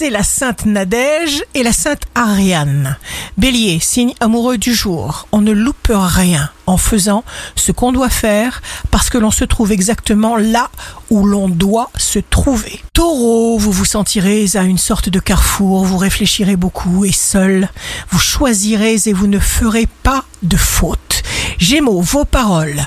c'est la sainte Nadège et la sainte Ariane. Bélier, signe amoureux du jour. On ne loupe rien en faisant ce qu'on doit faire parce que l'on se trouve exactement là où l'on doit se trouver. Taureau, vous vous sentirez à une sorte de carrefour, vous réfléchirez beaucoup et seul, vous choisirez et vous ne ferez pas de faute. Gémeaux, vos paroles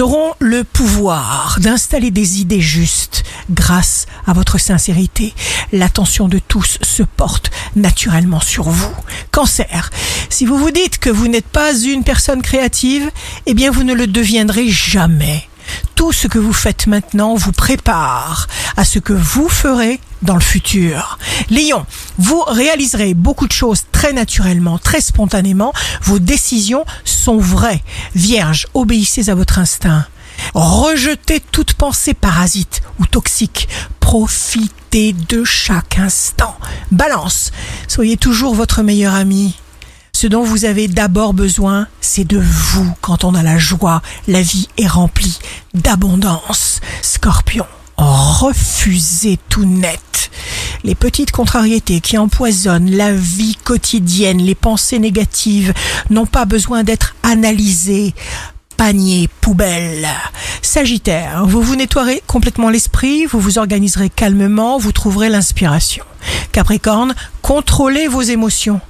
auront le pouvoir d'installer des idées justes grâce à votre sincérité. L'attention de tous se porte naturellement sur vous. Cancer, si vous vous dites que vous n'êtes pas une personne créative, eh bien vous ne le deviendrez jamais. Tout ce que vous faites maintenant vous prépare à ce que vous ferez dans le futur. Lion, vous réaliserez beaucoup de choses très naturellement, très spontanément. Vos décisions sont vraies. Vierge, obéissez à votre instinct. Rejetez toute pensée parasite ou toxique. Profitez de chaque instant. Balance, soyez toujours votre meilleur ami. Ce dont vous avez d'abord besoin, c'est de vous. Quand on a la joie, la vie est remplie d'abondance. Scorpion, refusez tout net. Les petites contrariétés qui empoisonnent la vie quotidienne, les pensées négatives n'ont pas besoin d'être analysées panier, poubelle. Sagittaire, vous vous nettoierez complètement l'esprit, vous vous organiserez calmement, vous trouverez l'inspiration. Capricorne, contrôlez vos émotions.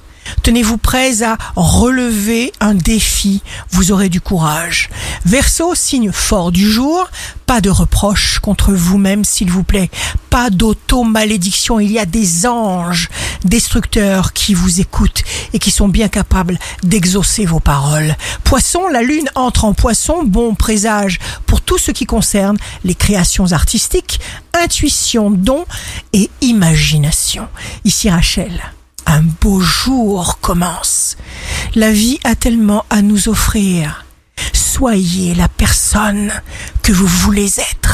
Tenez-vous prêts à relever un défi, vous aurez du courage. Verseau, signe fort du jour, pas de reproches contre vous-même s'il vous plaît, pas d'auto-malédiction, il y a des anges destructeurs qui vous écoutent et qui sont bien capables d'exaucer vos paroles. Poisson, la lune entre en poisson, bon présage pour tout ce qui concerne les créations artistiques, intuition, don et imagination. Ici Rachel un beau jour commence. La vie a tellement à nous offrir. Soyez la personne que vous voulez être.